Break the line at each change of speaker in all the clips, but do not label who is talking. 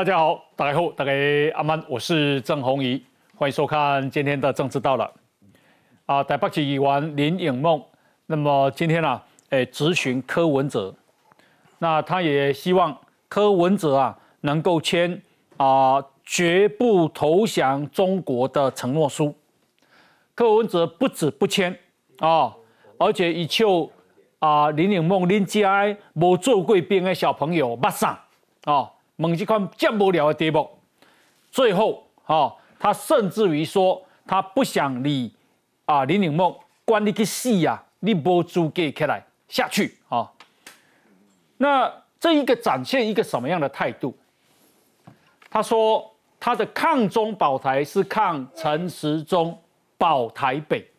大家好，大家好，大家阿曼，我是郑宏仪，欢迎收看今天的政治到了。啊，台北市议员林颖梦，那么今天呢，诶，质询柯文哲，那他也希望柯文哲啊能够签啊绝不投降中国的承诺书。柯文哲不止不签啊，而且以求啊林颖梦林家无做过兵的小朋友马上啊。猛这款这无聊的题目，最后啊，他甚至于说他不想理啊林岭梦，关你去死呀！你无资格起来下去啊！那这一个展现一个什么样的态度？他说他的抗中保台是抗陈时中保台北，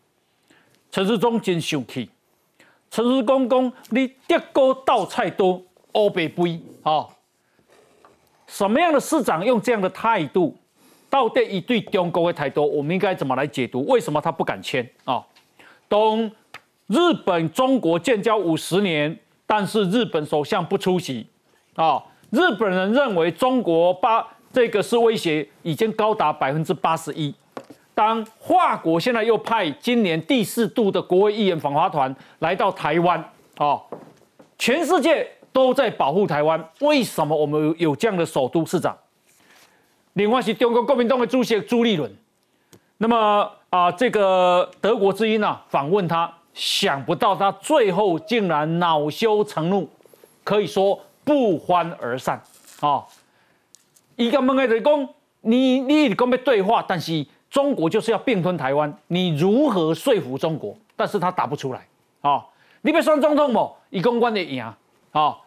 陈时中真生气，陈时中讲你德高道菜多乌白杯啊！什么样的市长用这样的态度，到底一对中国的态度，我们应该怎么来解读？为什么他不敢签啊？东日本中国建交五十年，但是日本首相不出席啊。日本人认为中国八这个是威胁，已经高达百分之八十一。当华国现在又派今年第四度的国会议员访华团来到台湾啊，全世界。都在保护台湾，为什么我们有这样的首都市长？另外是中国国民党的主席朱立伦。那么啊，这个德国之音啊访问他，想不到他最后竟然恼羞成怒，可以说不欢而散啊。一个问题是讲，你你跟要对话，但是中国就是要并吞台湾，你如何说服中国？但是他答不出来啊。你别算总统不？以公关的赢。好，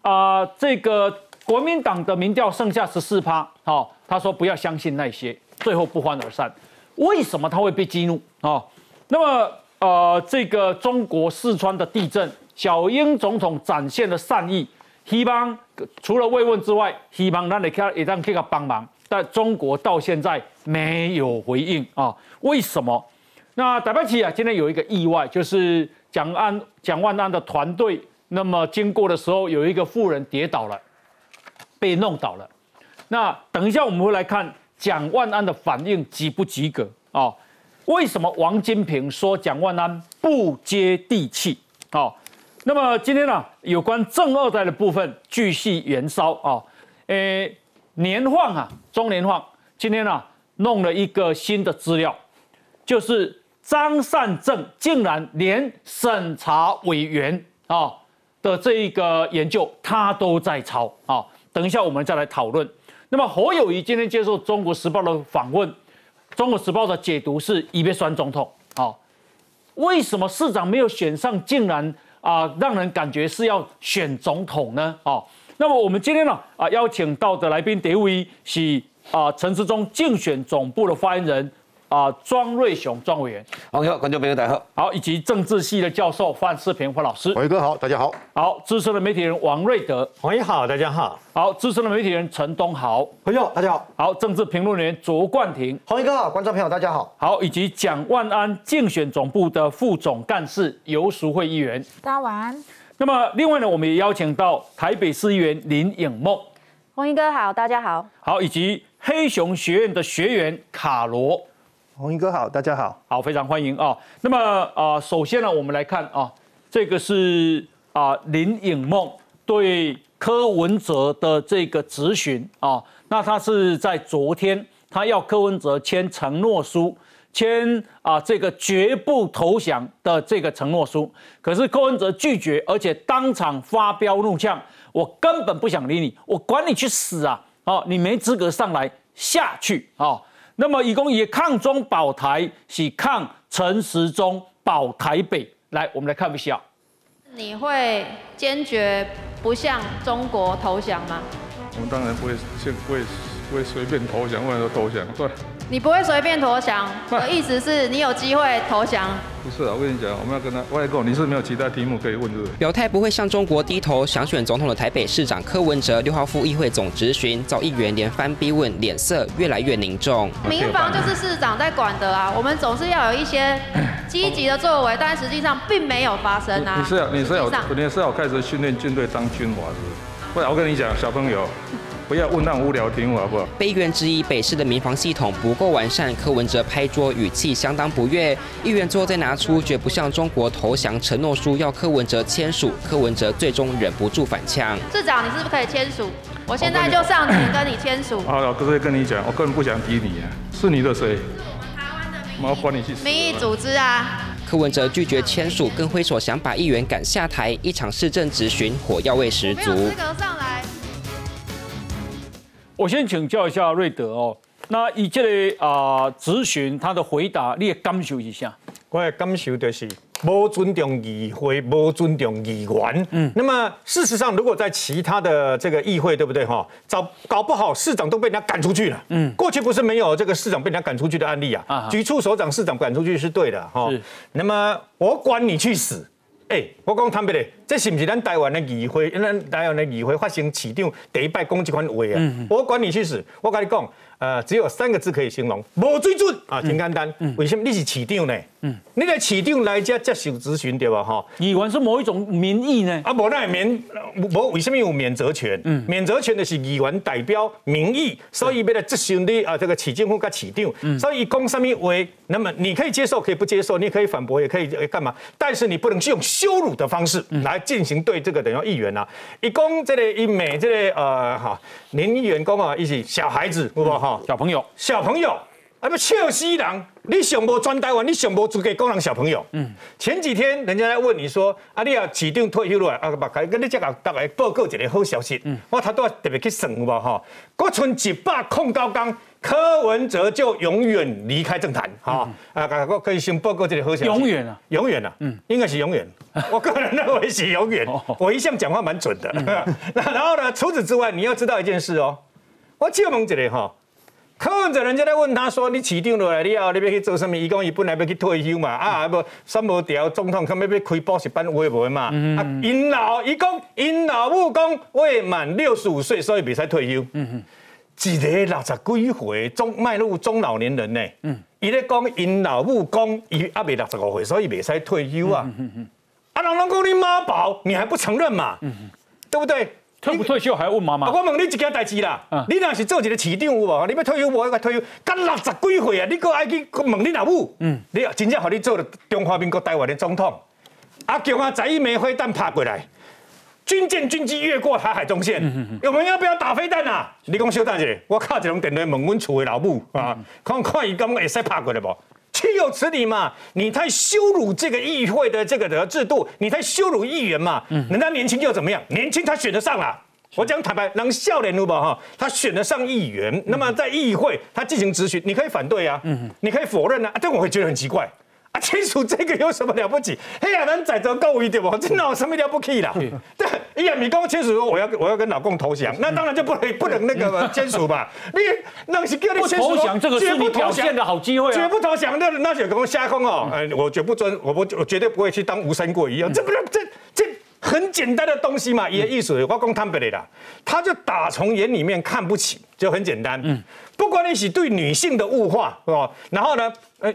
啊，这个国民党的民调剩下十四趴，好，他说不要相信那些，最后不欢而散。为什么他会被激怒啊？那么，呃，这个中国四川的地震，小英总统展现了善意，希望除了慰问之外，希望让你看也让这个帮忙，但中国到现在没有回应啊？为什么？那台北起啊，今天有一个意外，就是蒋安蒋万安的团队。那么经过的时候，有一个妇人跌倒了，被弄倒了。那等一下我们会来看蒋万安的反应及不及格啊？为什么王金平说蒋万安不接地气？啊？那么今天呢，有关正二代的部分继续燃烧啊。诶，年晃啊，中年晃，今天呢弄了一个新的资料，就是张善政竟然连审查委员啊。的这一个研究，他都在抄啊。等一下我们再来讨论。那么侯友谊今天接受《中国时报》的访问，《中国时报》的解读是一边酸总统啊，为什么市长没有选上，竟然啊让人感觉是要选总统呢？啊，那么我们今天呢啊邀请到的来宾第一位是啊陈时中竞选总部的发言人。啊，庄瑞雄庄委员，
好，观众朋友大家好，
好，以及政治系的教授范世平范老师，
伟哥好，大家好，
好，资深的媒体人王瑞德，
黄爷好，大家好，
好，资深的媒体人陈东豪，
朋友大家好，
好，政治评论员卓冠廷，
黄爷哥好，观众朋友大家好，
好，以及蒋万安竞选总部的副总干事游淑慧议员，
大家晚安。
那么另外呢，我们也邀请到台北市议员林颖梦，
黄英哥好，大家好，
好，以及黑熊学院的学员卡罗。
红衣哥好，大家好，
好，非常欢迎啊。那么啊，首先呢，我们来看啊，这个是啊林颖梦对柯文哲的这个质询啊。那他是在昨天，他要柯文哲签承诺书，签啊这个绝不投降的这个承诺书。可是柯文哲拒绝，而且当场发飙怒呛：“我根本不想理你，我管你去死啊！哦，你没资格上来，下去啊！”那么，以公也抗中保台，是抗陈时中保台北。来，我们来看一下。
你会坚决不向中国投降吗？
我们当然不会，不会，不会随便投降，或者说投降，对。
你不会随便投降，我意思是你有机会投降。
不是啊，我跟你讲，我们要跟他外购，你是没有其他题目可以问的。
表态不会向中国低头，想选总统的台北市长柯文哲六号赴议会总质询，遭议员连番逼问，脸色越来越凝重。
民防就是市长在管的啊，我们总是要有一些积极的作为，但实际上并没有发生啊。
你是要你是要你是要开始训练军队当军娃是不是？不然我跟你讲，小朋友。不要问那种无聊题目好不好？
被议员质疑北市的民防系统不够完善，柯文哲拍桌语气相当不悦。议员最后再拿出绝不向中国投降承诺书，要柯文哲签署。柯文哲最终忍不住反呛：
市长，你是不是可以签署？我现在就上前跟你签署。
好了，哥哥跟你讲，我根本不想提你啊，是你的谁？我管你去死！
民意组织啊！
柯文哲拒绝签署，更挥手想把议员赶下台，一场市政质询火药味十足。
没有资格上来。
我先请教一下瑞德哦，那以这个啊咨询他的回答，你也感受一下。
我的感受就是不尊重议会，不尊重议员。嗯，那么事实上，如果在其他的这个议会，对不对哈？搞搞不好市长都被人家赶出去了。嗯，过去不是没有这个市长被人家赶出去的案例啊。啊，局处首长、市长赶出去是对的哈。是。那么我管你去死！哎，我讲坦白的，这是不是咱台湾的议会？咱台湾的议会发生市长第一摆讲这款话啊？我管你去死！我跟你讲。呃，只有三个字可以形容，无水准啊，挺简单。为什么你是市长呢？嗯，你来市长来这接受咨询对吧？哈，
议员是某一种民意呢？
啊，无那免，无为什么有免责权？嗯，免责权的是议员代表民意，所以要来咨询你啊，这个市政府跟市长。嗯，所以讲什么话，那么你可以接受，可以不接受，你可以反驳，也可以干嘛？但是你不能用羞辱的方式来进行对这个等于议员啊。一公这个一美这个呃哈，年议员工啊，一起小孩子，好不好？
小朋友，
小朋友，啊不笑死人！你想无专台湾，你想无资格讲人小朋友。嗯，前几天人家来问你说，啊你要市长退休了，啊不，跟你这个大概报告一个好消息。嗯，我他都要特别去算有无哈？国存一百控高岗，柯文哲就永远离开政坛。哈，啊，我可以先报告这个好消息。
永远啊，
永远啊，嗯，应该是永远。我个人认为是永远。我一向讲话蛮准的。那然后呢？除此之外，你要知道一件事哦。我借问一个哈。柯文哲人家在问他说：“你起定落来，你要你要去做什么？伊讲伊本来要去退休嘛，啊，不三无条总统，可要要开补习班，会不会嘛？啊，因老伊讲，因老母讲未满六十五岁，所以未使退休。嗯哼，一个六十几岁中迈入中老年人呢。嗯，伊咧讲因老母讲伊阿未六十五岁，所以未使退休啊。嗯哼，啊，人拢讲你妈宝，你还不承认嘛？嗯，对不对？”
退不退休还要问妈妈？
我问你一件代志啦，你若是做一个市长有无？你要退休无？要退休，干六十几岁啊！你搁爱去问你老母？嗯，你真正互你做了中华民国台湾的总统，啊，叫啊在一枚飞弹拍过来，军舰军机越过台海中线，我们要不要打飞弹啊？你讲小等者，我敲，一通电话问阮厝的老母啊，看看伊敢会使拍过来无？岂有此理嘛！你太羞辱这个议会的这个的制度，你太羞辱议员嘛！嗯，人家年轻又怎么样？年轻他选得上啊！我讲坦白，能笑脸如宝哈？他选得上议员，那么在议会他进行质询，你可以反对啊，嗯，你可以否认啊，但我会觉得很奇怪。啊，签署这个有什么了不起？嘿呀，咱载着够一点不？真的有什么了不起啦？对，哎呀，你跟我签署说我要我要跟老公投降，那当然就不能不能那个签署吧？你那是叫你签
署，这个是你表现的好机会啊！
绝不投降，那那就跟我瞎空哦！哎，我绝不尊，我不我绝对不会去当吴三桂一样，这不是这这很简单的东西嘛？也艺术，我讲坦白的啦，他就打从眼里面看不起，就很简单。嗯，不管你是对女性的物化，是吧？然后呢，哎。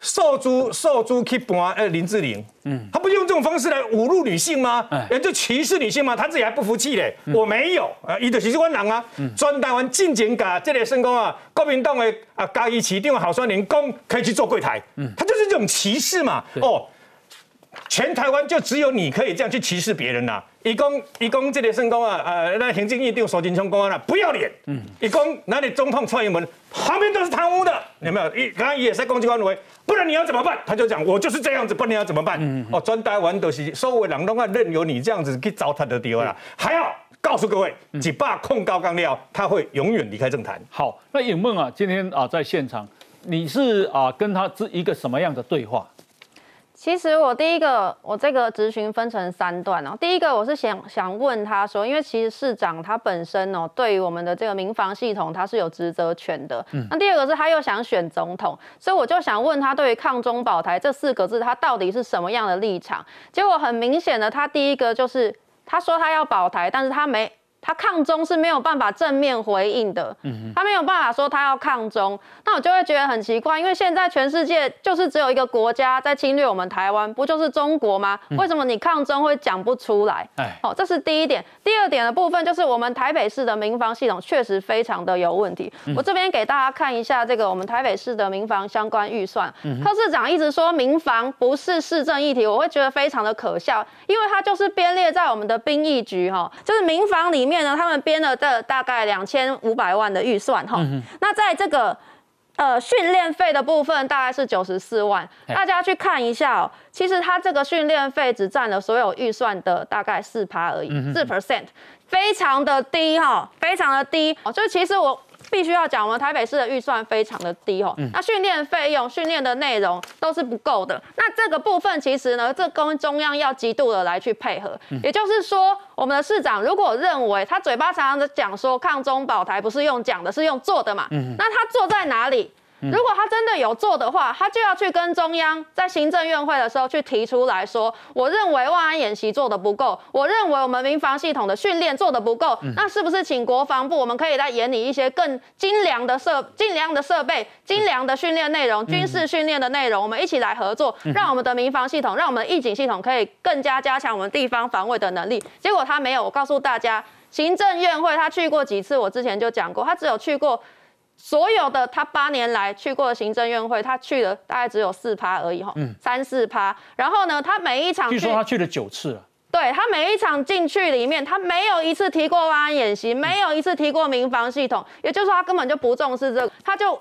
受猪受猪去盘呃林志玲，嗯，他不用这种方式来侮辱女性吗？哎，就歧视女性吗？他自己还不服气嘞，我没有啊，伊就是这款人啊，专台湾进前甲这个成功啊，国民党的啊嘉义市长好酸连公可以去做柜台，嗯，他就是这种歧视嘛，哦。全台湾就只有你可以这样去歧视别人呐！一公一公这里圣公啊，呃，那行政院长手金昌公安了，不要脸！嗯，一公哪里总统蔡英文旁边都是贪污的，有没有？一刚刚也在攻击官委，不然你要怎么办？他就讲我就是这样子，不然你要怎么办？嗯哦，专台湾都是所有人都要任由你这样子去糟蹋的地方了，还要告诉各位，几霸控高纲料，他会永远离开政坛。
好，那尹梦啊，今天啊在现场，你是啊跟他是一个什么样的对话？
其实我第一个，我这个咨询分成三段哦。第一个我是想想问他说，因为其实市长他本身哦，对于我们的这个民防系统他是有职责权的。嗯。那第二个是他又想选总统，所以我就想问他，对于抗中保台这四个字，他到底是什么样的立场？结果很明显的，他第一个就是他说他要保台，但是他没他抗中是没有办法正面回应的，他没有办法说他要抗中，那我就会觉得很奇怪，因为现在全世界就是只有一个国家在侵略我们台湾，不就是中国吗？为什么你抗中会讲不出来？哎，好，这是第一点。第二点的部分就是我们台北市的民防系统确实非常的有问题。我这边给大家看一下这个我们台北市的民防相关预算，柯市长一直说民防不是市政议题，我会觉得非常的可笑，因为它就是编列在我们的兵役局哈，就是民防里面。呢，他们编了这大概两千五百万的预算哈，那在这个呃训练费的部分大概是九十四万，大家去看一下哦，其实他这个训练费只占了所有预算的大概四趴而已，四 percent，非常的低哈，非常的低。哦，就其实我。必须要讲，我们台北市的预算非常的低哦，那训练费用、训练的内容都是不够的。那这个部分其实呢，这跟中央要极度的来去配合。也就是说，我们的市长如果认为他嘴巴常常的讲说抗中保台不是用讲的，是用做的嘛，那他做在哪里？如果他真的有做的话，他就要去跟中央在行政院会的时候去提出来说，我认为万安演习做的不够，我认为我们民防系统的训练做的不够，那是不是请国防部我们可以来研拟一些更精良的设、精良的设备、精良的训练内容、军事训练的内容，我们一起来合作，让我们的民防系统、让我们的义警系统可以更加加强我们地方防卫的能力。结果他没有，我告诉大家，行政院会他去过几次，我之前就讲过，他只有去过。所有的他八年来去过的行政院会，他去了大概只有四趴而已哈，三四趴。然后呢，他每一场
据说他去了九次了。
对他每一场进去里面，他没有一次提过万安演习，没有一次提过民防系统，也就是说他根本就不重视这个，他就。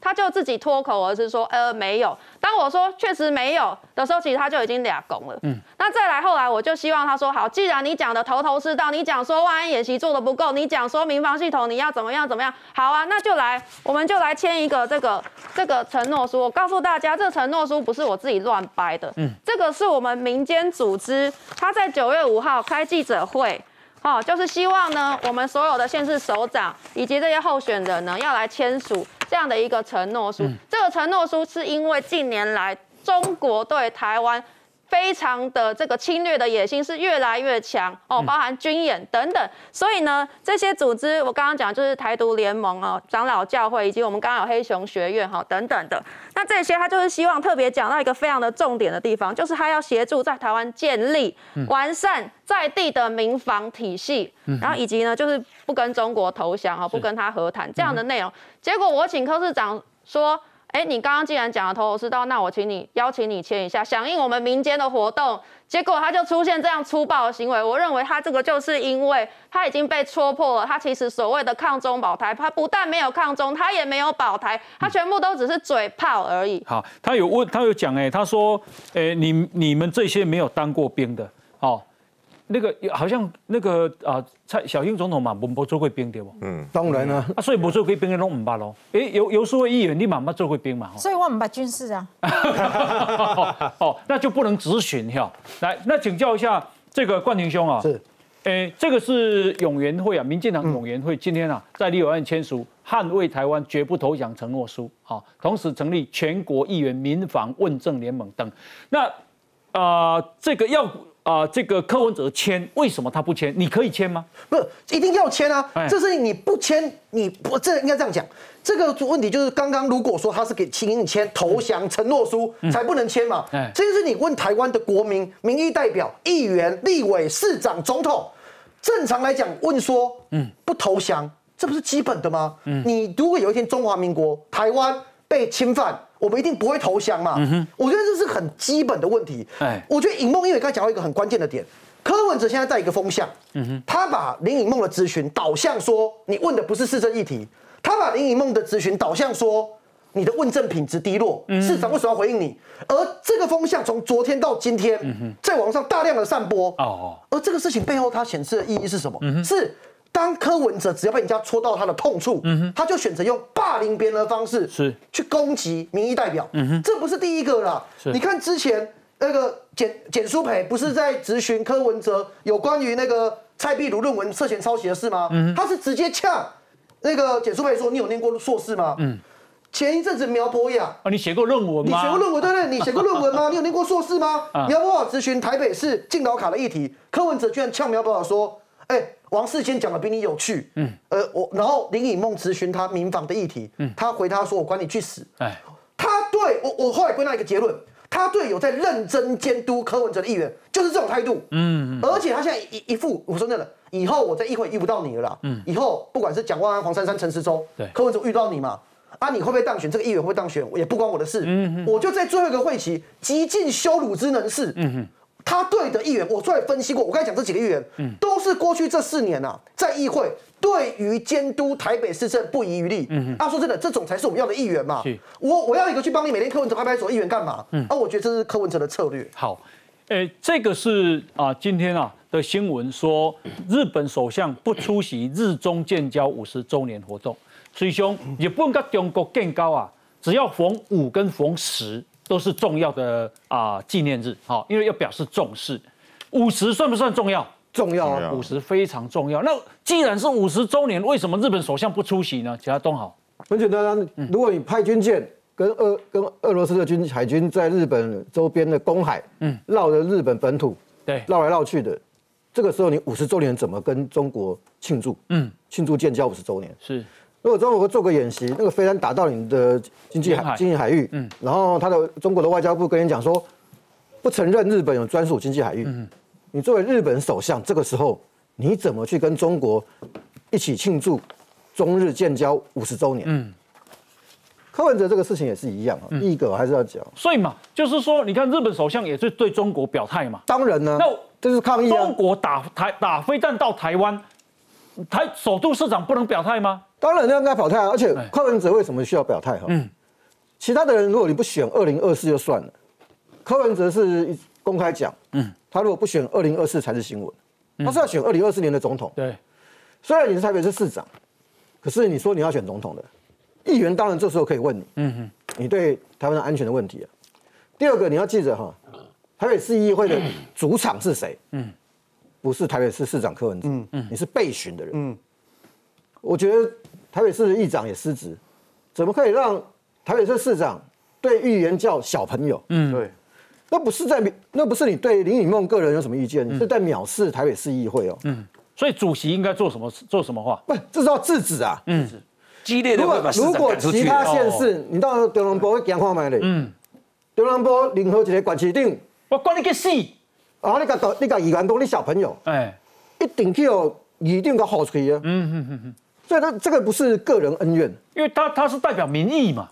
他就自己脱口而出说，呃，没有。当我说确实没有的时候，其实他就已经俩拱了。嗯，那再来后来，我就希望他说，好，既然你讲的头头是道，你讲说万安演习做的不够，你讲说民防系统你要怎么样怎么样，好啊，那就来，我们就来签一个这个这个承诺书。我告诉大家，这承诺书不是我自己乱掰的，嗯，这个是我们民间组织，他在九月五号开记者会。哦，就是希望呢，我们所有的县市首长以及这些候选人呢，要来签署这样的一个承诺书。这个承诺书是因为近年来中国对台湾。非常的这个侵略的野心是越来越强哦，包含军演等等，所以呢，这些组织我刚刚讲就是台独联盟哦、长老教会以及我们刚刚有黑熊学院哈等等的，那这些他就是希望特别讲到一个非常的重点的地方，就是他要协助在台湾建立完善在地的民防体系，然后以及呢就是不跟中国投降哈，不跟他和谈这样的内容。结果我请柯市长说。哎，你刚刚既然讲了头头是道，那我请你邀请你签一下，响应我们民间的活动。结果他就出现这样粗暴的行为，我认为他这个就是因为他已经被戳破了，他其实所谓的抗中保台，他不但没有抗中，他也没有保台，他全部都只是嘴炮而已。
好，他有问，他有讲，哎，他说，哎，你你们这些没有当过兵的，哦。那个好像那个啊，蔡小英总统嘛，不做过兵对不？
嗯，当然啦。
啊，所以不做过兵的拢唔捌咯。哎，有有数位议员，你嘛冇做过兵嘛？
所以我唔捌军事啊。
哦，那就不能质询哈。来，那请教一下这个冠廷兄啊。
是。
哎，这个是永援会啊，民进党永援会今天啊，在立法院签署捍卫台湾绝不投降承诺书啊，同时成立全国议员民防问政联盟等。那啊，这个要。啊，这个柯文哲签，为什么他不签？你可以签吗？
不，一定要签啊！这是你不签，你不这应该这样讲。这个问题就是刚刚如果说他是给请你签投降承诺书，才不能签嘛。这就是你问台湾的国民、民意代表、议员、立委、市长、总统，正常来讲问说，嗯，不投降，这不是基本的吗？嗯，你如果有一天中华民国台湾被侵犯。我们一定不会投降嘛？我觉得这是很基本的问题。哎，我觉得尹梦因为刚才讲到一个很关键的点，柯文哲现在在一个风向，他把林颖梦的咨询导向说你问的不是市政议题，他把林颖梦的咨询导向说你的问政品质低落，市长为什么要回应你？而这个风向从昨天到今天，在网上大量的散播。哦，而这个事情背后它显示的意义是什么？是。当柯文哲只要被人家戳到他的痛处，他就选择用霸凌别人的方式是去攻击民意代表。这不是第一个啦。你看之前那个简简书培不是在质询柯文哲有关于那个蔡壁如论文涉嫌抄袭的事吗？他是直接呛那个简书培说：“你有念过硕士吗？”前一阵子苗博雅
啊，你写过论文
吗？你写过论文对不对？你写过论文吗？你有念过硕士吗？苗博雅咨询台北市敬老卡的议题，柯文哲居然呛苗博雅说：“哎。”王世坚讲的比你有趣。嗯，呃，我然后林以梦咨询他民防的议题，嗯，他回他说我管你去死。哎，他对我我后来归纳一个结论，他对有在认真监督柯文哲的议员就是这种态度。嗯，而且他现在一一副我说真的，以后我在议会遇不到你了啦。嗯，以后不管是蒋万安、黄珊珊、陈时中，对，柯文哲遇到你嘛。啊，你会不会当选？这个议员会不会当选？也不关我的事。嗯我就在最后一个会期极尽羞辱之能事。嗯哼，他对的议员，我出来分析过。我刚才讲这几个议员，嗯，都是过去这四年呐，在议会对于监督台北市政不遗余力。嗯哼，啊，说真的，这种才是我们要的议员嘛。我我要一个去帮你每天柯文哲拍拍手议员干嘛？嗯，啊，我觉得这是柯文哲的策略。
好，诶，这个是啊，今天啊的新闻说，日本首相不出席日中建交五十周年活动。以兄，日本跟中国建交啊，只要逢五跟逢十都是重要的啊纪念日，好，因为要表示重视。五十算不算重要？
重要啊，
五十非常重要。那既然是五十周年，为什么日本首相不出席呢？其他东好，
很简单啊，如果你派军舰跟俄跟俄罗斯的军海军在日本周边的公海，嗯，绕着日本本土，
对，
绕来绕去的，这个时候你五十周年怎么跟中国庆祝？嗯，庆祝建交五十周年
是。
如果中国做个演习，那个飞弹打到你的经济海经济海域，嗯，然后他的中国的外交部跟你讲说，不承认日本有专属经济海域，嗯，你作为日本首相，这个时候你怎么去跟中国一起庆祝中日建交五十周年？嗯，柯文哲这个事情也是一样啊，第一个还是要讲，
所以嘛，就是说，你看日本首相也是对中国表态嘛，
当然呢，那这是抗议
啊，中国打台打飞弹到台湾，台首都市长不能表态吗？
当然应该表态啊！而且柯文哲为什么需要表态？哈，嗯，其他的人如果你不选二零二四就算了，柯文哲是公开讲，嗯，他如果不选二零二四才是新闻，他是要选二零二四年的总统。
对，
虽然你是台北市市长，可是你说你要选总统的议员，当然这时候可以问你，嗯哼，你对台湾的安全的问题啊。第二个你要记着哈，台北市议会的主场是谁？嗯，不是台北市市长柯文哲，嗯嗯，你是被询的人，嗯。我觉得台北市的议长也失职，怎么可以让台北市市长对议员叫小朋友？嗯，对，那不是在那不是你对林颖梦个人有什么意见？是在藐视台北市议会哦。嗯，
所以主席应该做什么？做什么话？
不，这是要制止啊。嗯，
激烈的
如果如果其他县市，你到德隆波会讲话吗？嗯，德隆波任何一个管区长，
我管你个死！
啊，你讲你讲议员讲你小朋友，哎，一定去哦，一定个好吹啊。嗯嗯嗯嗯。所以，他这个不是个人恩怨，
因为他他是代表民意嘛，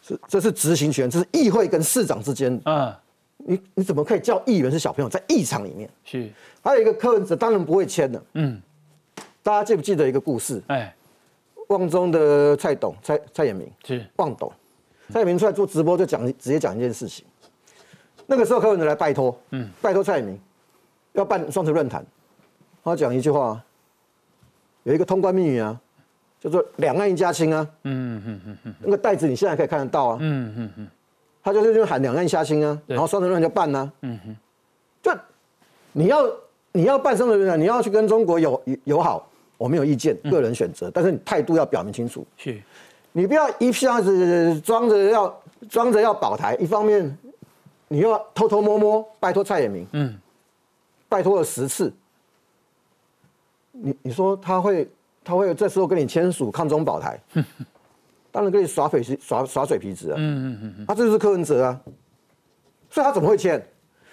是这是执行权，这是议会跟市长之间。嗯，你你怎么可以叫议员是小朋友在议场里面？
是，
还有一个柯文哲当然不会签的。嗯，大家记不记得一个故事？哎，旺中的蔡董蔡蔡衍明
是
旺董，蔡衍明出来做直播就讲直接讲一件事情，那个时候柯文哲来拜托，嗯，拜托蔡衍明要办双城论坛，他讲一句话，有一个通关密语啊。叫做两岸一家亲啊，嗯嗯嗯嗯，那个袋子你现在可以看得到啊，嗯嗯嗯，他就是就喊两岸一家亲啊，然后双城论就办啊，嗯哼，就你要你要办双城论坛，你要去跟中国友友好，我没有意见，个人选择，但是你态度要表明清楚，
是，
你不要一下子装着要装着要保台，一方面你又要偷偷摸摸拜托蔡衍明，嗯，拜托了十次，你你说他会？他会这时候跟你签署抗中保台，当然跟你耍嘴皮耍耍嘴皮子啊。嗯嗯嗯他这是柯文哲啊，所以他怎么会签？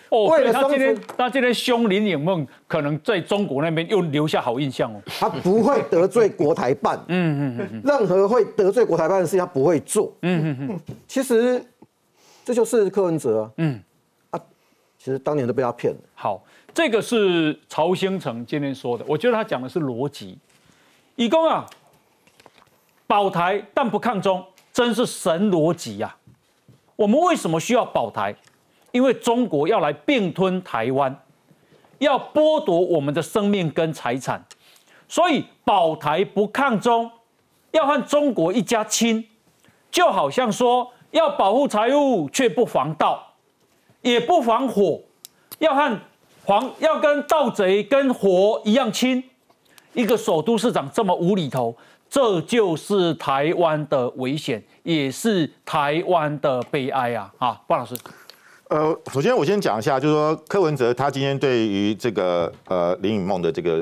哦，为了他今天他今天凶林颖梦，可能在中国那边又留下好印象哦。
他不会得罪国台办。嗯嗯嗯。任何会得罪国台办的事情，他不会做。嗯嗯嗯。其实这就是柯文哲啊。嗯。啊，其实当年都被他骗了。
好，这个是曹兴成今天说的，我觉得他讲的是逻辑。以公啊，保台但不抗中，真是神逻辑呀！我们为什么需要保台？因为中国要来并吞台湾，要剥夺我们的生命跟财产，所以保台不抗中，要和中国一家亲，就好像说要保护财物却不防盗，也不防火，要和黄要跟盗贼跟火一样亲。一个首都市长这么无厘头，这就是台湾的危险，也是台湾的悲哀啊！啊，鲍老师，
呃，首先我先讲一下，就是说柯文哲他今天对于这个呃林颖梦的这个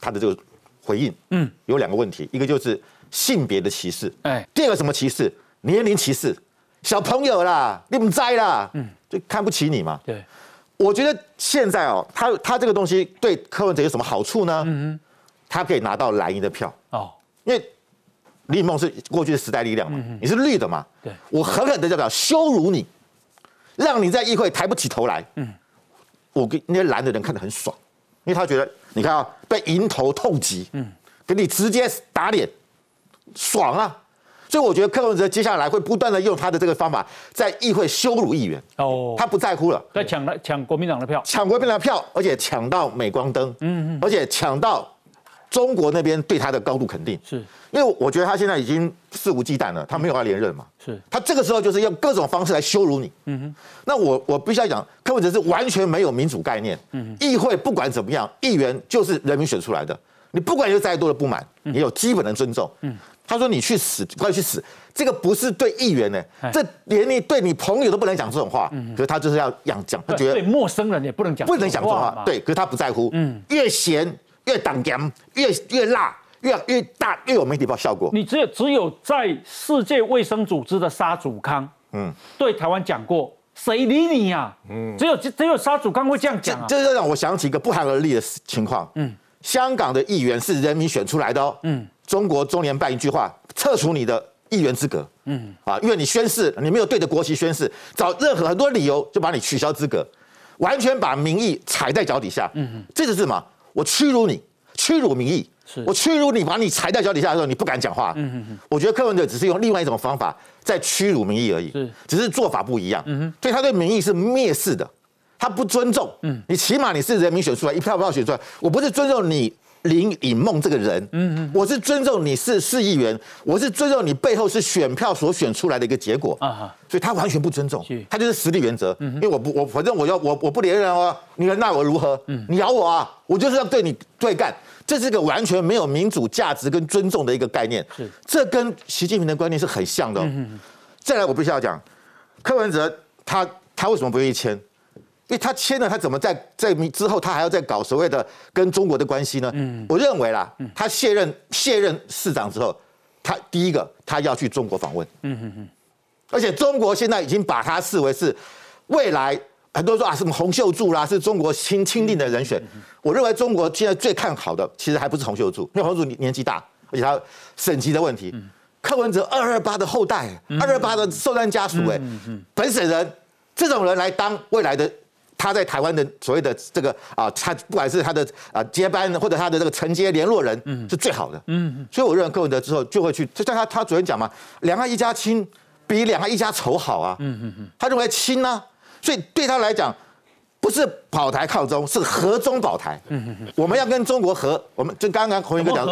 他的这个回应，嗯，有两个问题，一个就是性别的歧视，哎，第二个什么歧视？年龄歧视，小朋友啦，你不在啦，嗯，就看不起你嘛。
对，
我觉得现在哦，他他这个东西对柯文哲有什么好处呢？嗯他可以拿到蓝营的票。哦，因为李梦是过去的时代力量嘛，你是绿的嘛，
对，
我狠狠的代表羞辱你，让你在议会抬不起头来，嗯，我给那些蓝的人看得很爽，因为他觉得你看啊，被迎头痛击，嗯，给你直接打脸，爽啊！所以我觉得柯文哲接下来会不断的用他的这个方法，在议会羞辱议员。哦，他不在乎了，
在抢抢国民党的票，
抢国民党的票，而且抢到镁光灯。嗯嗯，而且抢到中国那边对他的高度肯定。
是，
因为我觉得他现在已经肆无忌惮了，他没有要连任嘛。
是，
他这个时候就是用各种方式来羞辱你。嗯哼，那我我必须要讲，柯文哲是完全没有民主概念。嗯议会不管怎么样，议员就是人民选出来的，你不管有再多的不满，也有基本的尊重。嗯。他说：“你去死，快去死！这个不是对议员呢，这连你对你朋友都不能讲这种话。可是他就是要讲讲，他觉得
对陌生人也不能讲，
不能讲这种话。对，可是他不在乎。嗯，越咸越党咸，越越辣越越大，越有媒体报效果。
你只有只有在世界卫生组织的沙祖康，嗯，对台湾讲过，谁理你呀？嗯，只有只有沙祖康会这样讲。
这就让我想起一个不寒而栗的情况。嗯，香港的议员是人民选出来的哦。嗯。”中国中联办一句话，撤除你的议员资格。嗯，啊，因为你宣誓，你没有对着国旗宣誓，找任何很多理由就把你取消资格，完全把民意踩在脚底下。嗯嗯，这是什么？我屈辱你，屈辱民意。是我屈辱你，把你踩在脚底下的时候，你不敢讲话。嗯嗯嗯，我觉得柯文哲只是用另外一种方法在屈辱民意而已。是，只是做法不一样。嗯哼，所以他对民意是蔑视的，他不尊重。嗯，你起码你是人民选出来，一票票选出来，我不是尊重你。林颖梦这个人，嗯嗯，我是尊重你是市议员，我是尊重你背后是选票所选出来的一个结果啊，所以他完全不尊重，他就是实力原则，因为我不我反正我要我我不连任哦，你那我如何？嗯，你咬我啊，我就是要对你对干，这是个完全没有民主价值跟尊重的一个概念，是。这跟习近平的观念是很像的。再来我必须要讲，柯文哲他他为什么不愿意签？因为他签了，他怎么在在之后，他还要再搞所谓的跟中国的关系呢？嗯，我认为啦，他卸任卸任市长之后，他第一个他要去中国访问。嗯嗯嗯，而且中国现在已经把他视为是未来很多人说啊，什么洪秀柱啦，是中国亲亲定的人选。我认为中国现在最看好的，其实还不是洪秀柱，因为洪秀柱年纪大，而且他省级的问题。柯文哲二二八的后代，二二八的受难家属，哎，本省人这种人来当未来的。他在台湾的所谓的这个啊，他不管是他的啊接班或者他的这个承接联络人，嗯，是最好的，嗯，所以我认为柯文哲之后就会去，就像他他昨天讲嘛，两岸一家亲比两岸一家仇好啊，嗯嗯嗯，他认为亲呢，所以对他来讲不是保台抗中，是和中保台，嗯嗯嗯，我们要跟中国和，我们就刚刚洪云哥讲，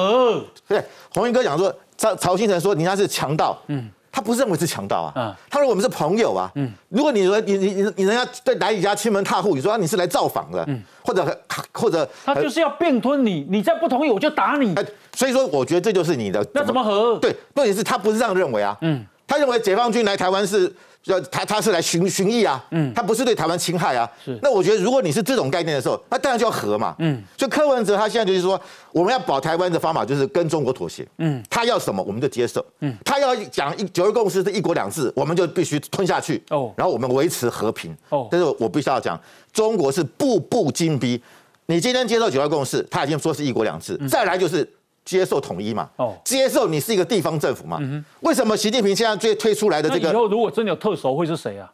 对，洪云哥讲说曹曹新成说人家是强盗，嗯。他不认为是强盗啊，他认为我们是朋友啊。嗯，如果你说你你你你人家对来你家亲门踏户，你说你是来造访的，嗯，或者或者
他就是要并吞你，你再不同意我就打你。
所以说，我觉得这就是你的。
那怎么和？
对，问题是他不是这样认为啊。嗯，他认为解放军来台湾是。要他他是来寻寻绎啊，嗯，他不是对台湾侵害啊，是。那我觉得如果你是这种概念的时候，那当然就要和嘛，嗯。所以柯文哲他现在就是说，我们要保台湾的方法就是跟中国妥协，嗯。他要什么我们就接受，嗯。他要讲一九二共识是一国两制，我们就必须吞下去，哦。然后我们维持和平，哦。但是我必须要讲，中国是步步紧逼，你今天接受九二共识，他已经说是一国两制，再来就是。接受统一嘛？哦，接受你是一个地方政府嘛？为什么习近平现在最推出来的这个？
以后如果真的有特首，会是谁啊？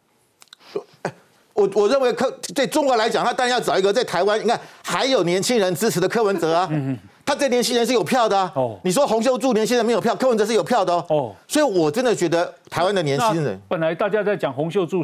我我认为柯对中国来讲，他当然要找一个在台湾，你看还有年轻人支持的柯文哲啊。嗯他这年轻人是有票的啊！哦，你说洪秀柱年轻人没有票，柯文哲是有票的哦。哦，所以我真的觉得台湾的年轻人，
本来大家在讲洪秀柱，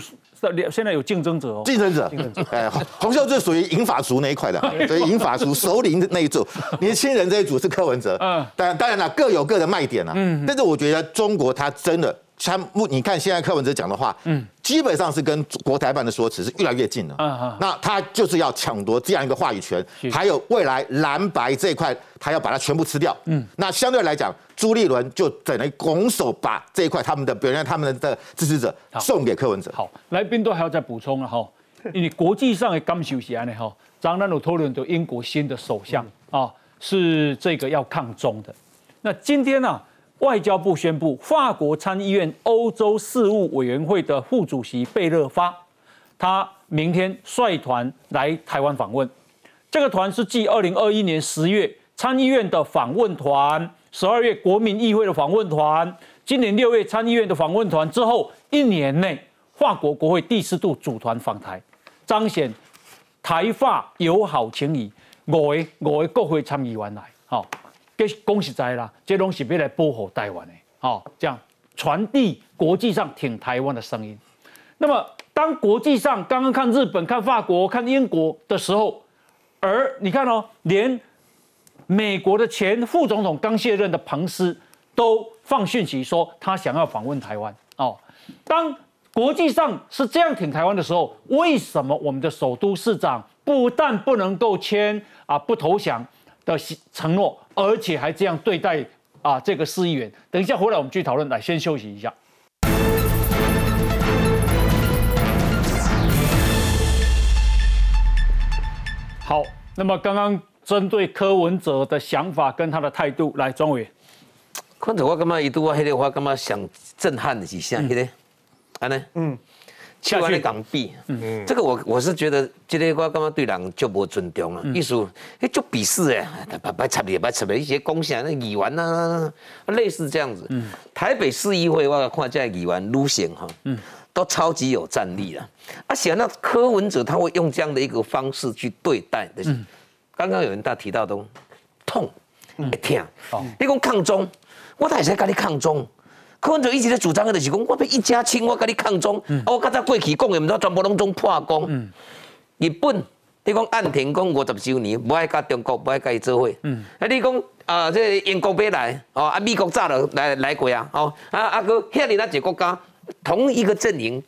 现在有竞争者哦。
竞争者，竞争者。哎，洪秀柱属于银法族那一块的，所以银法族首领的那一组，年轻人这一组是柯文哲。嗯，当当然了，各有各的卖点啊。嗯，但是我觉得中国他真的。他目你看现在柯文哲讲的话，嗯，基本上是跟国台办的说辞是越来越近了。嗯那他就是要抢夺这样一个话语权，还有未来蓝白这一块，他要把它全部吃掉。嗯。那相对来讲，朱立伦就等于拱手把这一块他们的，表现他们的支持者送给柯文哲。
好，来宾都还要再补充了哈，因为国际上的感受是安尼哈，张南鲁讨论就英国新的首相啊。是这个要抗中的。那今天呢，外交部宣布，法国参议院欧洲事务委员会的副主席贝勒发，他明天率团来台湾访问。这个团是继二零二一年十月参议院的访问团，十二月国民议会的访问团，今年六月参议院的访问团之后，一年内法国国会第四度组团访台，彰显台法友好情谊。五位五位国会参议员来，好，恭喜在啦，这东西别来保护台湾的，好，这样传递国际上挺台湾的声音。那么，当国际上刚刚看日本、看法国、看英国的时候，而你看哦，连美国的前副总统刚卸任的彭斯都放讯息说他想要访问台湾哦。当国际上是这样挺台湾的时候，为什么我们的首都市长？不但不能够签啊不投降的承诺，而且还这样对待啊这个市议员。等一下回来我们继续讨论。来，先休息一下。好，那么刚刚针对柯文哲的想法跟他的态度，来庄委。
柯文哲我感觉一度我迄个我感觉想震撼的是啥？迄个，安尼，嗯。七万的港币，嗯，这个我我是觉得，这个我刚刚对人就不尊重了，意思，哎，就鄙视哎，白白插你，白插你一些贡献，那议员呐，类似这样子。嗯，台北市议会我看这议员路线哈，嗯，都超级有战力了。啊，想到柯文哲他会用这样的一个方式去对待的。嗯，刚刚有人他提到都痛，会痛。哦，你讲抗中，我也是跟你抗中。柯文哲一直在主张的就是讲，我要一家亲，我跟你抗中。啊，我刚才过去讲的，唔知全部拢总破功。日本，你讲岸田讲五十周年，不爱跟中国，不爱跟伊做伙。啊，你讲啊，这英国要来，哦，啊，美国早就来来过啊，哦，啊啊哥，遐里那几个国家同一个阵营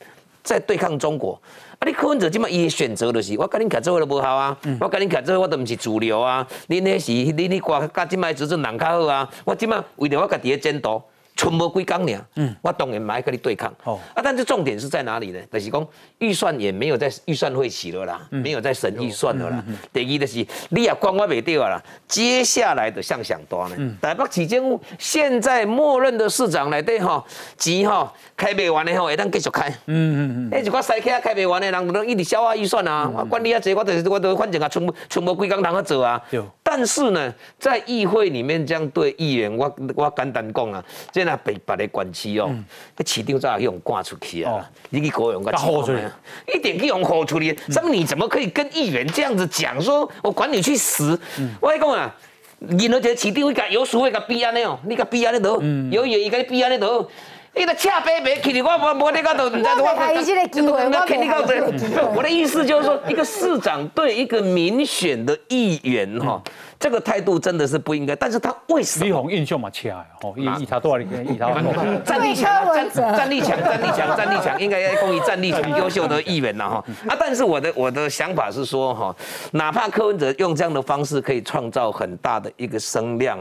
在对抗中国。啊，你柯文哲即么伊选择就是，我甲你徛做伙都无效啊，我甲你徛做伙我都唔是主流啊。恁那是恁你挂甲即摆执政人较好啊，我即摆为了我家己的前途。存无几工尔，嗯，我当然唔爱跟你对抗。哦，啊，但是重点是在哪里呢？就是讲预算也没有在预算会起了啦，没有在审预算了啦。第二就是你也管我袂掉啦。接下来的向想多呢？台北市政府现在默认的市长来对吼，钱吼开不完的吼，会当继续开。嗯嗯嗯。哎，一寡塞卡开不完的人，都一直消化预算啊。我管你啊，这我都我都反正啊，存存无几工通去做啊。但是呢，在议会里面这样对议员，我我简单讲啊，这那北北的管区哦，那市长早用挂出去啊，你去国用个气出来，一点去用豁出去，那么你怎么可以跟议员这样子讲？说我管你去死！我讲啊，任何一个市长会甲有数会甲逼安尼哦，你甲逼安尼都，有有伊甲你逼安尼都。你个恰白白去的，我我我那个都唔知我。我给这个机会，我给我的意思就是说，一个市长对一个民选的议员哈。这个态度真的是不应该，但是他为什么？
李鸿印象嘛强哦，以以他多少年，以他
战力强，战战力强，战力强，战力强，应该要公益战力强，优秀的议员了哈 啊！但是我的我的想法是说哈，哪怕柯文哲用这样的方式可以创造很大的一个声量，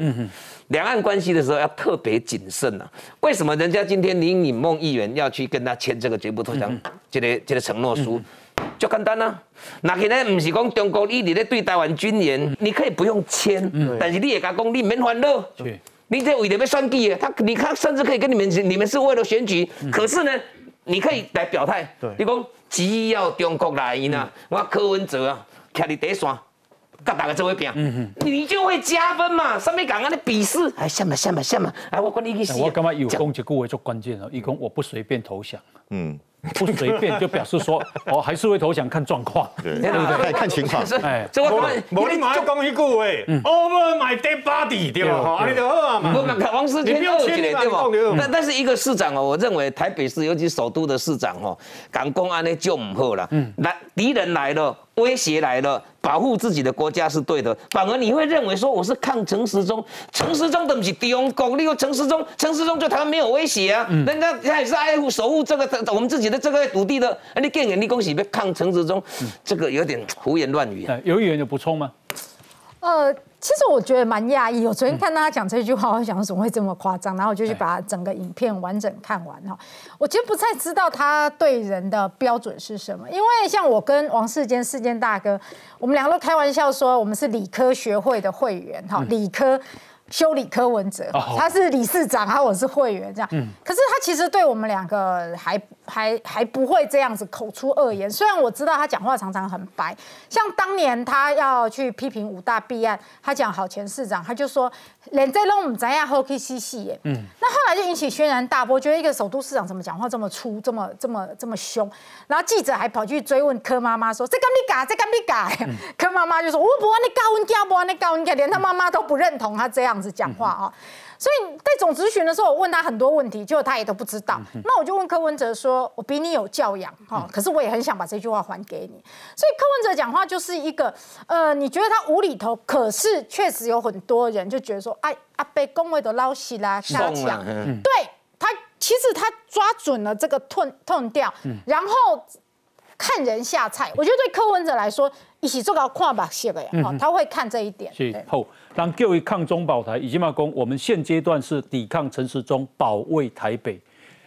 两岸关系的时候要特别谨慎呐。为什么人家今天林颖梦议员要去跟他签这个绝不投降这个这个承诺书？就简单啦，那现在不是讲中国一直在对台湾军演，你可以不用签，但是你也讲讲你免烦恼，你这为了要选举，他你看甚至可以跟你们，你们是为了选举，可是呢，你可以来表态，你讲只要中国来呢，我柯文哲啊，徛在第一线，跟大家做伙拼，你就会加分嘛，上面讲啊，你鄙视，哎，下嘛下嘛下嘛，哎，我管你去死。
我干嘛有讲。一句话就关键了，一讲我不随便投降，嗯。不随便就表示说，哦还是会投降，看状况，
对不对，看情况。
哎，这我我你马上讲一句话，Over my dead body，对吧？哈，你就好啊嘛。
王世杰二起来，对吧？但但是一个市长哦，我认为台北市尤其首都的市长哦，敢公安呢就唔好了。嗯，来敌人来了。威胁来了，保护自己的国家是对的，反而你会认为说我是抗陈时中，陈时中对不起中共，你说陈时中，陈时中对台湾没有威胁啊，人家他也是爱护守护这个我们自己的这个土地的，你更人你恭喜别抗陈时中，这个有点胡言乱语。
啊有议员有补充吗？
呃。其实我觉得蛮讶异，我昨天看到他讲这句话，我想怎么会这么夸张？然后我就去把整个影片完整看完哈。我其实不太知道他对人的标准是什么，因为像我跟王世坚、世坚大哥，我们两个都开玩笑说，我们是理科学会的会员哈，理科。修理柯文哲，他是理事长，然后我是会员，这样。嗯。可是他其实对我们两个还还还不会这样子口出恶言。虽然我知道他讲话常常很白，像当年他要去批评五大弊案，他讲好前市长，他就说连这拢唔知呀，好去嬉戏耶。嗯。那后来就引起轩然大波，觉得一个首都市长怎么讲话这么粗，这么这么这么凶。然后记者还跑去追问柯妈妈说：“这干你改，这干你改。” 柯妈妈就说：“我不按你高温教，不按你高温教，连他妈妈都不认同他这样。”子讲话啊，所以在总咨询的时候，我问他很多问题，结果他也都不知道。那我就问柯文哲说：“我比你有教养哈，可是我也很想把这句话还给你。”所以柯文哲讲话就是一个，呃，你觉得他无厘头，可是确实有很多人就觉得说：“哎，阿贝恭维的捞西啦，下讲。”对他，其实他抓准了这个痛痛调，然后看人下菜。我觉得对柯文哲来说，一起做个跨把戏的呀，他会看这一点。
是后。当各位抗中保台，以及嘛讲，我们现阶段是抵抗陈时中，保卫台北。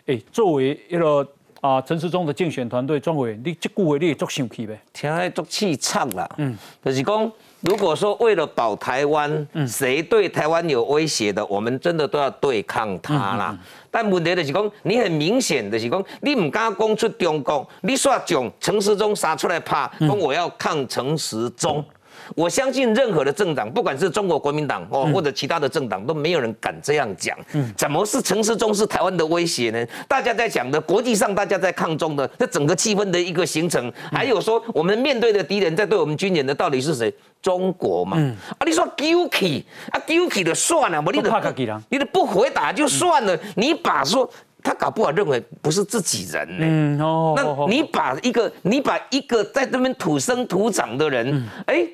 哎，作为一个啊陈时中的竞选团队庄委，你这句话你也足生气呗？
听来足气畅啦。嗯，就是讲，如果说为了保台湾，谁对台湾有威胁的，我们真的都要对抗他啦。但问题就是讲，你很明显的是讲，你唔敢讲出中共，你煞将陈时中杀出来怕，讲我要抗陈时中。我相信任何的政党，不管是中国国民党哦，或者其他的政党，都没有人敢这样讲。嗯，怎么是陈世忠是台湾的威胁呢？大家在讲的，国际上大家在抗中的，这整个气氛的一个形成，还有说我们面对的敌人在对我们军演的到底是谁？中国嘛。嗯。啊，你说丢弃啊，丢弃的算了，我你的你的不回答就算了，你把说他搞不好认为不是自己人呢。嗯哦。那你把一个你把一个在这边土生土长的人，哎。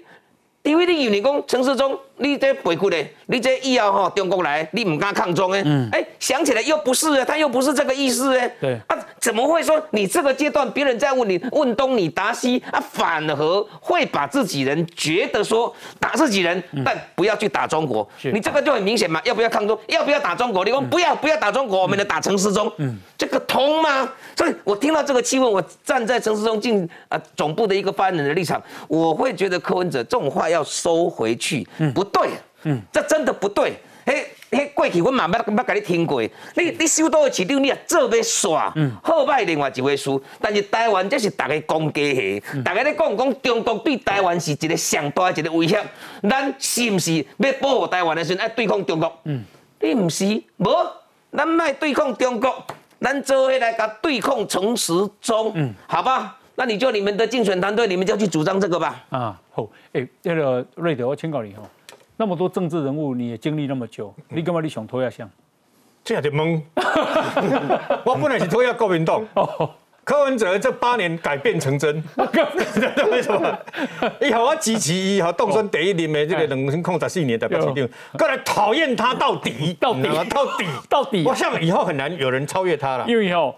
DVD 有你讲陈世忠，你这背骨嘞，你这以后哈中国来，你唔敢抗中诶。嗯。哎，想起来又不是啊，他又不是这个意思诶。
对。啊，
怎么会说你这个阶段别人在问你问东你答西啊，反而会把自己人觉得说打自己人，但不要去打中国。你这个就很明显嘛，要不要抗中？要不要打中国？你说不要不要打中国，我们来打陈世忠。嗯。这个通吗？所以我听到这个气氛，我站在陈世忠进啊总部的一个发言人的立场，我会觉得柯文哲这种话。要收回去，不对，嗯，这真的不对。嘿，嘿，过去我慢慢捌甲你听过，你你收到的市长，你也做要耍，嗯，好歹另外一回事。但是台湾这是大家讲假话，大家咧讲讲中国对台湾是一个上大一个威胁，咱是不是要保护台湾的时候爱对抗中国？嗯，你不是，无，咱卖对抗中国，咱做起来甲对抗陈时中，嗯，好吧？那你就你们的竞选团队，你们就去主张这个吧。啊，
好，哎，那个瑞德，我请教你哈，那么多政治人物，你也经历那么久，你干嘛你想拖下向？
这样就懵。我本来是拖下国民党。哦，柯文哲这八年改变成真。为什么？以后我支持以后当选第一任的这个两千零十四年代表市长，过来讨厌他到底，
到底，
到底，
到底。
我想以后很难有人超越他了。
因为以后。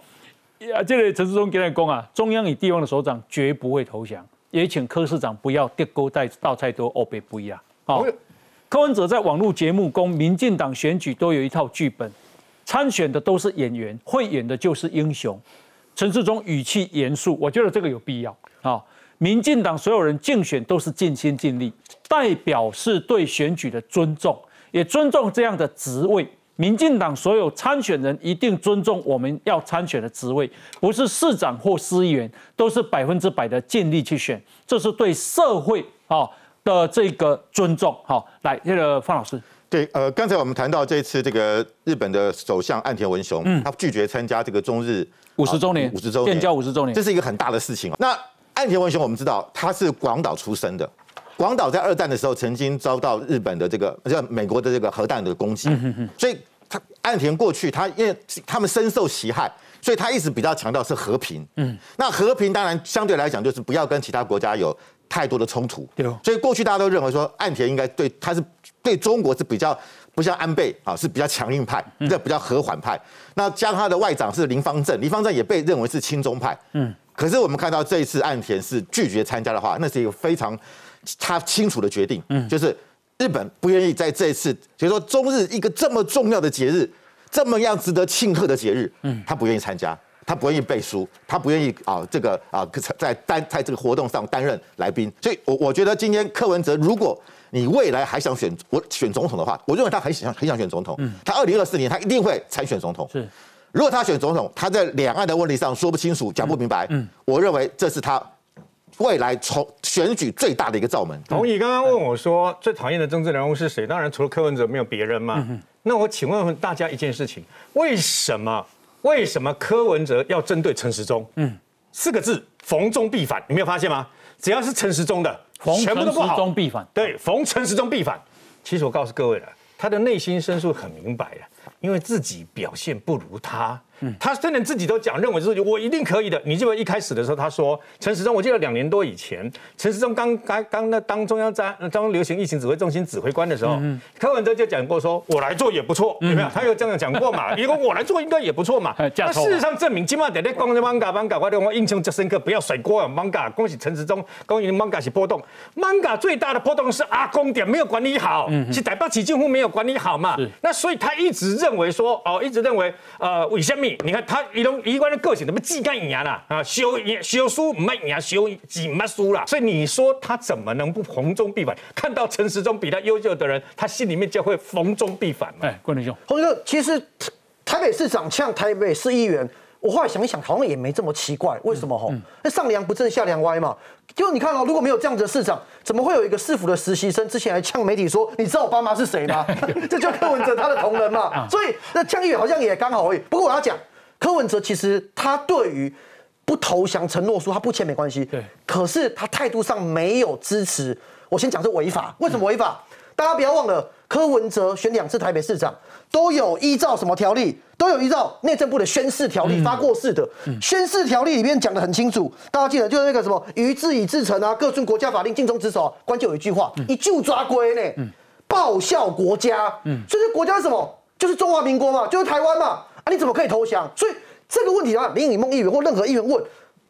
啊，这个陈世忠跟你讲啊，中央与地方的首长绝不会投降，也请柯市长不要跌锅带倒太多，欧北不一样。好，柯文哲在网络节目公民进党选举都有一套剧本，参选的都是演员，会演的就是英雄。陈世忠语气严肃，我觉得这个有必要。啊，民进党所有人竞选都是尽心尽力，代表是对选举的尊重，也尊重这样的职位。民进党所有参选人一定尊重我们要参选的职位，不是市长或司议员，都是百分之百的尽力去选，这是对社会啊的这个尊重。好，来，这个方老师，
对，呃，刚才我们谈到这次这个日本的首相岸田文雄，嗯，他拒绝参加这个中日
五十周年
五十周年
建交五十周年，
这是一个很大的事情啊。那岸田文雄，我们知道他是广岛出生的。广岛在二战的时候曾经遭到日本的这个叫美国的这个核弹的攻击，所以他岸田过去他因为他们深受其害，所以他一直比较强调是和平。嗯，那和平当然相对来讲就是不要跟其他国家有太多的冲突。对，所以过去大家都认为说岸田应该对他是对中国是比较不像安倍啊是比较强硬派，这比较和缓派。那加上他的外长是林方正，林方正也被认为是亲中派。嗯，可是我们看到这一次岸田是拒绝参加的话，那是一个非常。他清楚的决定，嗯，就是日本不愿意在这一次，所以说中日一个这么重要的节日，这么样值得庆贺的节日，嗯，他不愿意参加，他不愿意背书，他不愿意啊这个啊在担在这个活动上担任来宾。所以，我我觉得今天柯文哲，如果你未来还想选我选总统的话，我认为他很想很想选总统。嗯，他二零二四年他一定会参选总统。
是，
如果他选总统，他在两岸的问题上说不清楚、讲不明白，嗯，我认为这是他。未来从选举最大的一个罩门。
同意刚刚问我说最讨厌的政治人物是谁？当然除了柯文哲没有别人嘛。那我请问问大家一件事情：为什么为什么柯文哲要针对陈时中？嗯，四个字：逢中必反。你没有发现吗？只要是陈时中的，
全部都不好。中必反。
对，逢陈时中必反。其实我告诉各位了，他的内心深处很明白了，因为自己表现不如他。他虽然自己都讲认为自己我一定可以的，你记得一开始的时候他说陈时中，我记得两年多以前，陈时中刚刚刚那当中央在中央流行疫情指挥中心指挥官的时候，柯文哲就讲过说，我来做也不错，有没有？他有这样讲过嘛？如果我来做应该也不错嘛。那事实上证明，今晚在在讲的芒嘎芒嘎，我我印象最深刻，不要甩锅啊！芒嘎，恭喜陈时中，恭喜芒嘎是波动，芒嘎最大的波动是阿公点没有管理好，是台北市几乎没有管理好嘛？那所以他一直认为说，哦，一直认为呃为什么？你看他一种一贯的个性，怎么既干赢啦？啊，修修书唔卖赢，修几卖输啦。所以你说他怎么能不逢中必反？看到陈时中比他优秀的人，他心里面就会逢中必反嘛。
哎，郭林兄，
洪哥，其实台北市长像台北市议员，我后来想一想，好像也没这么奇怪。为什么？吼，那上梁不正下梁歪嘛。就你看哦，如果没有这样子的市长，怎么会有一个市府的实习生之前还呛媒体说，你知道我爸妈是谁吗？这就柯文哲他的同仁嘛。所以那呛议员好像也刚好而已。不过我要讲。柯文哲其实他对于不投降承诺书，他不签没关系。
对，
可是他态度上没有支持。我先讲是违法，为什么违法？大家不要忘了，柯文哲选两次台北市长，都有依照什么条例？都有依照内政部的宣誓条例发过誓的。宣誓条例里面讲的很清楚，大家记得就是那个什么于自以自成啊，各遵国家法令，尽忠职守。关键有一句话，一就抓归呢，报效国家。嗯，所以国家是什么？就是中华民国嘛，就是台湾嘛。啊！你怎么可以投降？所以这个问题啊，林颖梦议员或任何议员问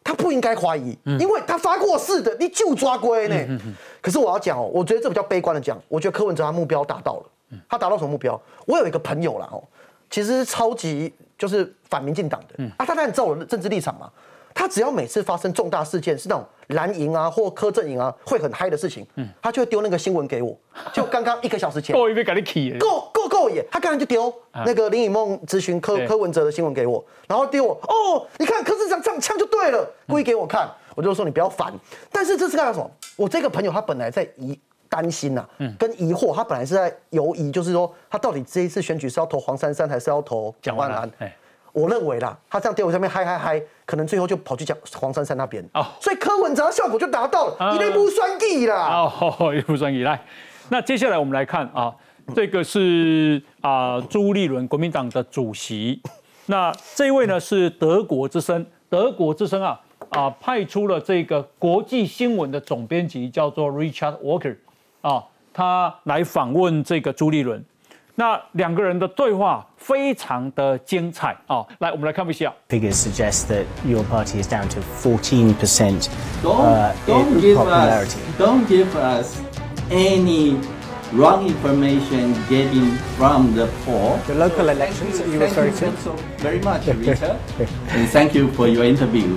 他不应该怀疑，因为他发过誓的，你就抓归呢。可是我要讲哦，我觉得这比较悲观的讲，我觉得柯文哲他目标达到了。他达到什么目标？我有一个朋友啦哦，其实是超级就是反民进党的啊，他当然知道我的政治立场嘛。他只要每次发生重大事件，是那种蓝营啊或柯阵营啊会很嗨的事情，他就会丢那个新闻给我。就刚刚一个小时前，
够一杯给你起，
够够够也，他刚刚就丢那个林以梦咨询柯柯文哲的新闻给我，然后丢我哦，你看柯市长这样呛就对了，故意给我看，我就说你不要烦。但是这是干什么？我这个朋友他本来在疑担心呐，跟疑惑，他本来是在犹疑，就是说他到底这一次选举是要投黄珊珊还是要投蒋万安？我认为啦，他这样丢我上面嗨嗨嗨，可能最后就跑去讲黄珊珊那边。哦，所以柯文哲效果就达到了，一定不算计啦。
哦，一部算计来。那接下来我们来看啊，这个是啊朱立伦国民党的主席，那这位呢是德国之声，德国之声啊啊派出了这个国际新闻的总编辑叫做 Richard Walker 啊，他来访问这个朱立伦。那两个人的对话非常的精彩啊！来，我们来看一下。
Figures suggest that your party is down to 14%
uh, don't give us don't give us any wrong information getting from the poll.
The local elections that you refer to.
Very much, Rita, and thank you for your interview.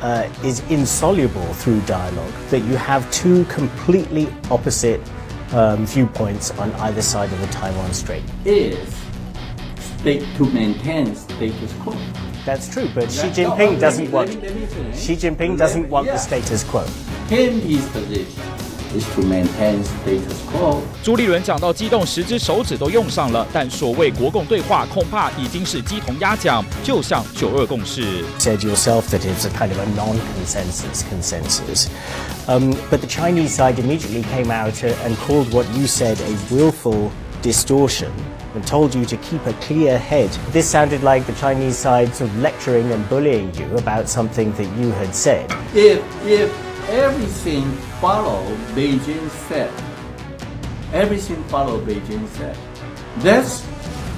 uh, is insoluble through dialogue, that you have two completely opposite um, viewpoints on either side of the Taiwan Strait.
Is state to maintain status quo.
That's true, but Xi Jinping doesn't want Xi Jinping doesn't want the status quo.
In his position, is to maintain status quo.
朱立伦讲到激动，十只手指都用上了。但所谓国共对话，恐怕已经是鸡同鸭讲，就像九二共识。
Said yourself that it's a kind of a non-consensus consensus, um, but the Chinese side immediately came out and called what you said a willful distortion and told you to keep a clear head. This sounded like the Chinese side sort of lecturing and bullying you about something that you had said.
If, if everything follow Beijing said, everything follow Beijing said, that's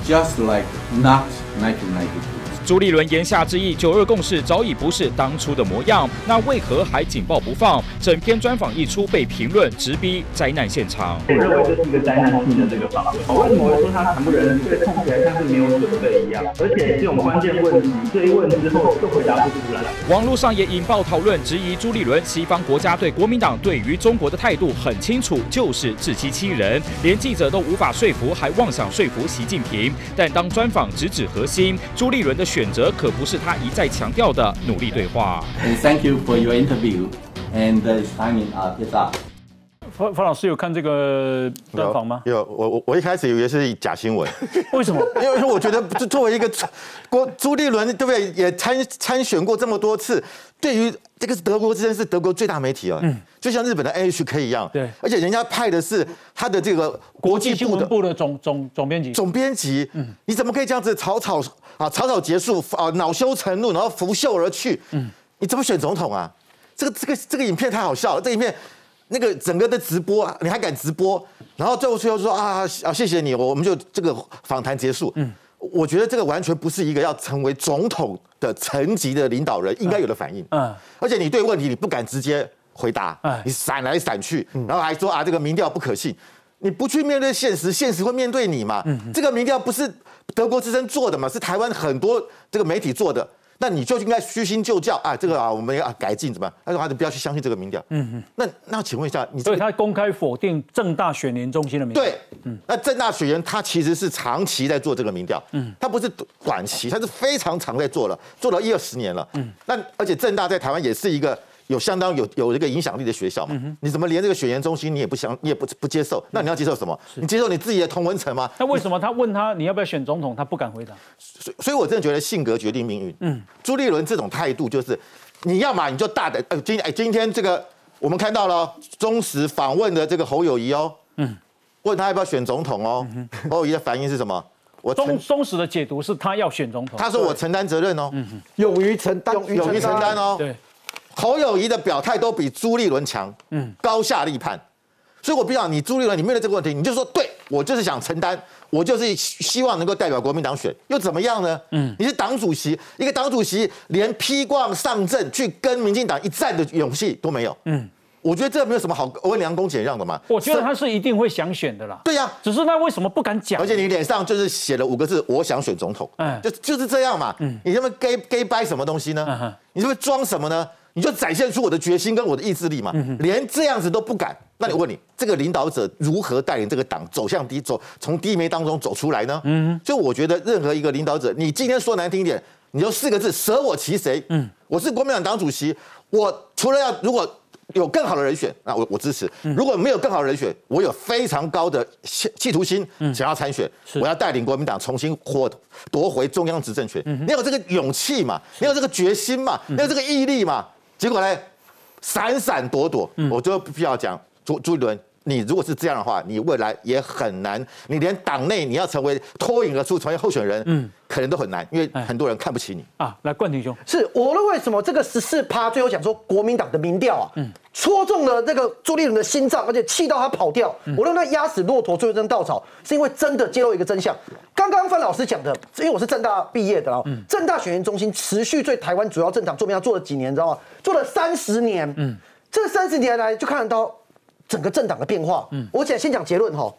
just like not 1992.
朱立伦言下之意，九二共识早已不是当初的模样，那为何还紧抱不放？整篇专访一出，被评论直逼灾难现场。
我认为这是一个灾难性的这个访问。为什么会说他谈不人？对，看起来像是没有准备一样，而且这种关键问题这一问之后就回答不出来。
网络上也引爆讨论，质疑朱立伦，西方国家对国民党对于中国的态度很清楚，就是自欺欺人，连记者都无法说服，还妄想说服习近平。但当专访直指核心，朱立伦的选择可不是他一再强调的努力对话。
范范老师有看这个专访吗？
有，我我我一开始以为是假新闻，
为什么？
因为我觉得作作为一个国朱立伦，对不对？也参参选过这么多次，对于这个是德国之声是德国最大媒体哦，嗯，就像日本的 NHK 一样，
对，
而且人家派的是他的这个
国际新闻部的总总总编辑，
总编辑，嗯，你怎么可以这样子草草啊草草结束啊恼羞成怒，然后拂袖而去？嗯，你怎么选总统啊？这个这个这个影片太好笑了，这影片。那个整个的直播啊，你还敢直播？然后最后最后说啊啊，谢谢你，我们就这个访谈结束。嗯，我觉得这个完全不是一个要成为总统的层级的领导人应该有的反应。嗯，而且你对问题你不敢直接回答，你闪来闪去，然后还说啊这个民调不可信，你不去面对现实，现实会面对你嘛。这个民调不是德国之声做的嘛，是台湾很多这个媒体做的。那你就应该虚心就教啊，这个啊，我们要改进，怎么？他说还是不要去相信这个民调。嗯嗯。那那请问一下，你
所以他公开否定正大选联中心的民调。
对，嗯。那正大选联他其实是长期在做这个民调，嗯，他不是短期，他是非常长在做了，做了一二十年了，嗯。那而且正大在台湾也是一个有相当有有一个影响力的学校嘛，你怎么连这个选研中心你也不想，你也不不接受？那你要接受什么？你接受你自己的同文层吗？
那为什么他问他你要不要选总统，他不敢回答？
所所以，我真的觉得性格决定命运。嗯，朱立伦这种态度就是，你要嘛你就大胆。呃，今哎今天这个我们看到了中时访问的这个侯友谊哦，嗯，问他要不要选总统哦，侯友谊的反应是什么？
我中中时的解读是他要选总统，
他说我承担责任哦，
勇于承担，
勇于承担哦。
对，
侯友谊的表态都比朱立伦强，嗯，高下立判。所以我比较你朱立伦，你面对这个问题，你就说对我就是想承担，我就是希望能够代表国民党选，又怎么样呢？嗯，你是党主席，一个党主席连披挂上阵去跟民进党一战的勇气都没有。嗯，我觉得这没有什么好温良恭俭让的嘛。
我觉得他是一定会想选的啦。
对呀、
只是他为什么不敢讲？
而且你脸上就是写了五个字：我想选总统。嗯，就就是这样嘛。嗯，你这么 gay gay 掰什么东西呢？你这么装什么呢？你就展现出我的决心跟我的意志力嘛。连这样子都不敢，那你问你，这个领导者如何带领这个党走向低走，从低迷当中走出来呢？嗯，所以我觉得任何一个领导者，你今天说难听一点，你就四个字：舍我其谁。嗯，我是国民党党主席，我除了要如果。有更好的人选，那我我支持。如果没有更好的人选，我有非常高的企企图心，想要参选，我要带领国民党重新获夺回中央执政权。你有这个勇气嘛？你有这个决心嘛？你有这个毅力嘛？结果呢，闪闪躲躲，我就必要讲朱朱一伦。你如果是这样的话，你未来也很难，你连党内你要成为脱颖而出成为候选人，嗯，可能都很难，因为很多人看不起你
啊。来，冠廷兄，
是我认为什么这个十四趴最后讲说国民党的民调啊，嗯，戳中了这个朱立伦的心脏，而且气到他跑掉。我认为压死骆驼最后一根稻草，是因为真的揭露一个真相。刚刚范老师讲的，因为我是正大毕业的啊，嗯正大选研中心持续对台湾主要政党做民调做了几年，你知道吗？做了三十年，嗯，这三十年来就看得到。整个政党的变化，嗯，我讲先讲结论哈。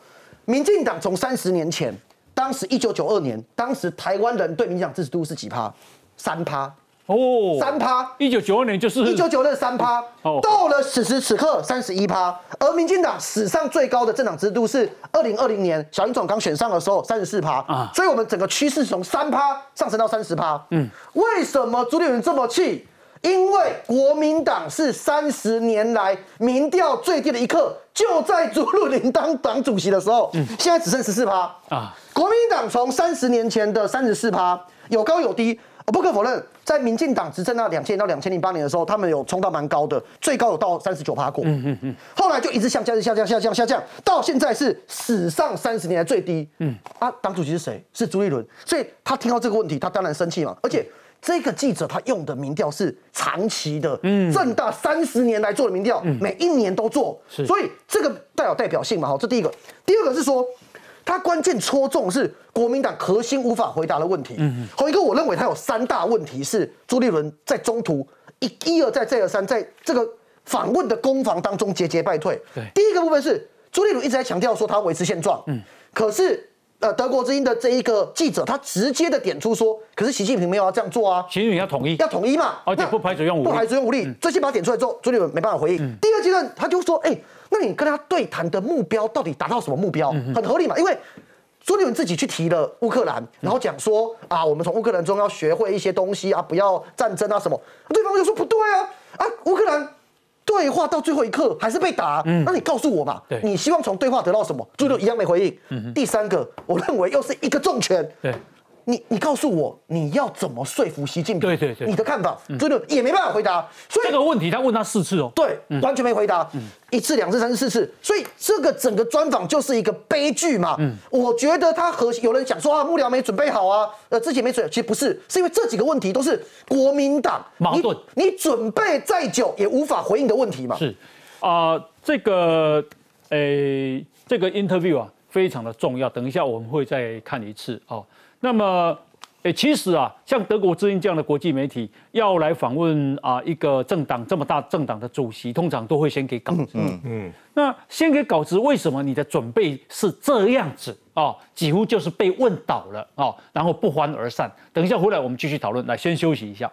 民进党从三十年前，当时一九九二年，当时台湾人对民进党支持度是几趴？三趴
哦，
三趴。
一九九二年就是
一九九二三趴，哦，到了此时此刻三十一趴。而民进党史上最高的政党支持度是二零二零年小英总刚选上的时候三十四趴啊，所以我们整个趋势从三趴上升到三十趴。嗯，为什么朱立伦这么气？因为国民党是三十年来民调最低的一刻，就在朱立伦当党主席的时候，嗯，现在只剩十四趴啊。国民党从三十年前的三十四趴有高有低，不可否认，在民进党执政到两千到两千零八年的时候，他们有冲到蛮高的，最高有到三十九趴过。嗯嗯嗯。后来就一直下降，下降，下降，下降，到现在是史上三十年来最低。嗯。啊，党主席是谁？是朱立伦。所以他听到这个问题，他当然生气嘛。而且这个记者他用的民调是长期的，嗯，正大三十年来做的民调，每一年都做。所以这个带有代表性嘛？好，这第一个。第二个是说。他关键戳中是国民党核心无法回答的问题。嗯，侯一哥，我认为他有三大问题是朱立伦在中途一一而再再而三在这个访问的攻防当中节节败退。对，第一个部分是朱立伦一直在强调说他维持现状。嗯，可是呃德国之音的这一个记者他直接的点出说，可是习近平没有要这样做啊，
习近平要统一，
要统一嘛，
而且不排除用武力，
不排除用武力。这些把它点出来之后，朱立伦没办法回应。第二阶段他就说，哎，那你跟他对谈的目标到底达到什么目标？很合理嘛，因为。朱立伦自己去提了乌克兰，然后讲说啊，我们从乌克兰中要学会一些东西啊，不要战争啊什么。对方就说不对啊，啊，乌克兰对话到最后一刻还是被打，那你告诉我嘛，你希望从对话得到什么？朱立一样没回应。第三个，我认为又是一个重拳。对。你你告诉我你要怎么说服习近平？
对对对，
你的看法，真的也没办法回答。
所以这个问题他问他四次哦，
对，完全没回答。一次、两次、三次、四次，所以这个整个专访就是一个悲剧嘛。嗯，我觉得他和有人讲说啊，幕僚没准备好啊，呃，自己没准，其实不是，是因为这几个问题都是国民党
矛盾，
你准备再久也无法回应的问题嘛。
是啊，这个诶，这个 interview 啊，非常的重要。等一下我们会再看一次哦。那么，诶，其实啊，像德国之音这样的国际媒体要来访问啊一个政党这么大政党的主席，通常都会先给稿子。嗯嗯。那先给稿子，为什么你的准备是这样子啊？几乎就是被问倒了啊，然后不欢而散。等一下回来我们继续讨论。来，先休息一下。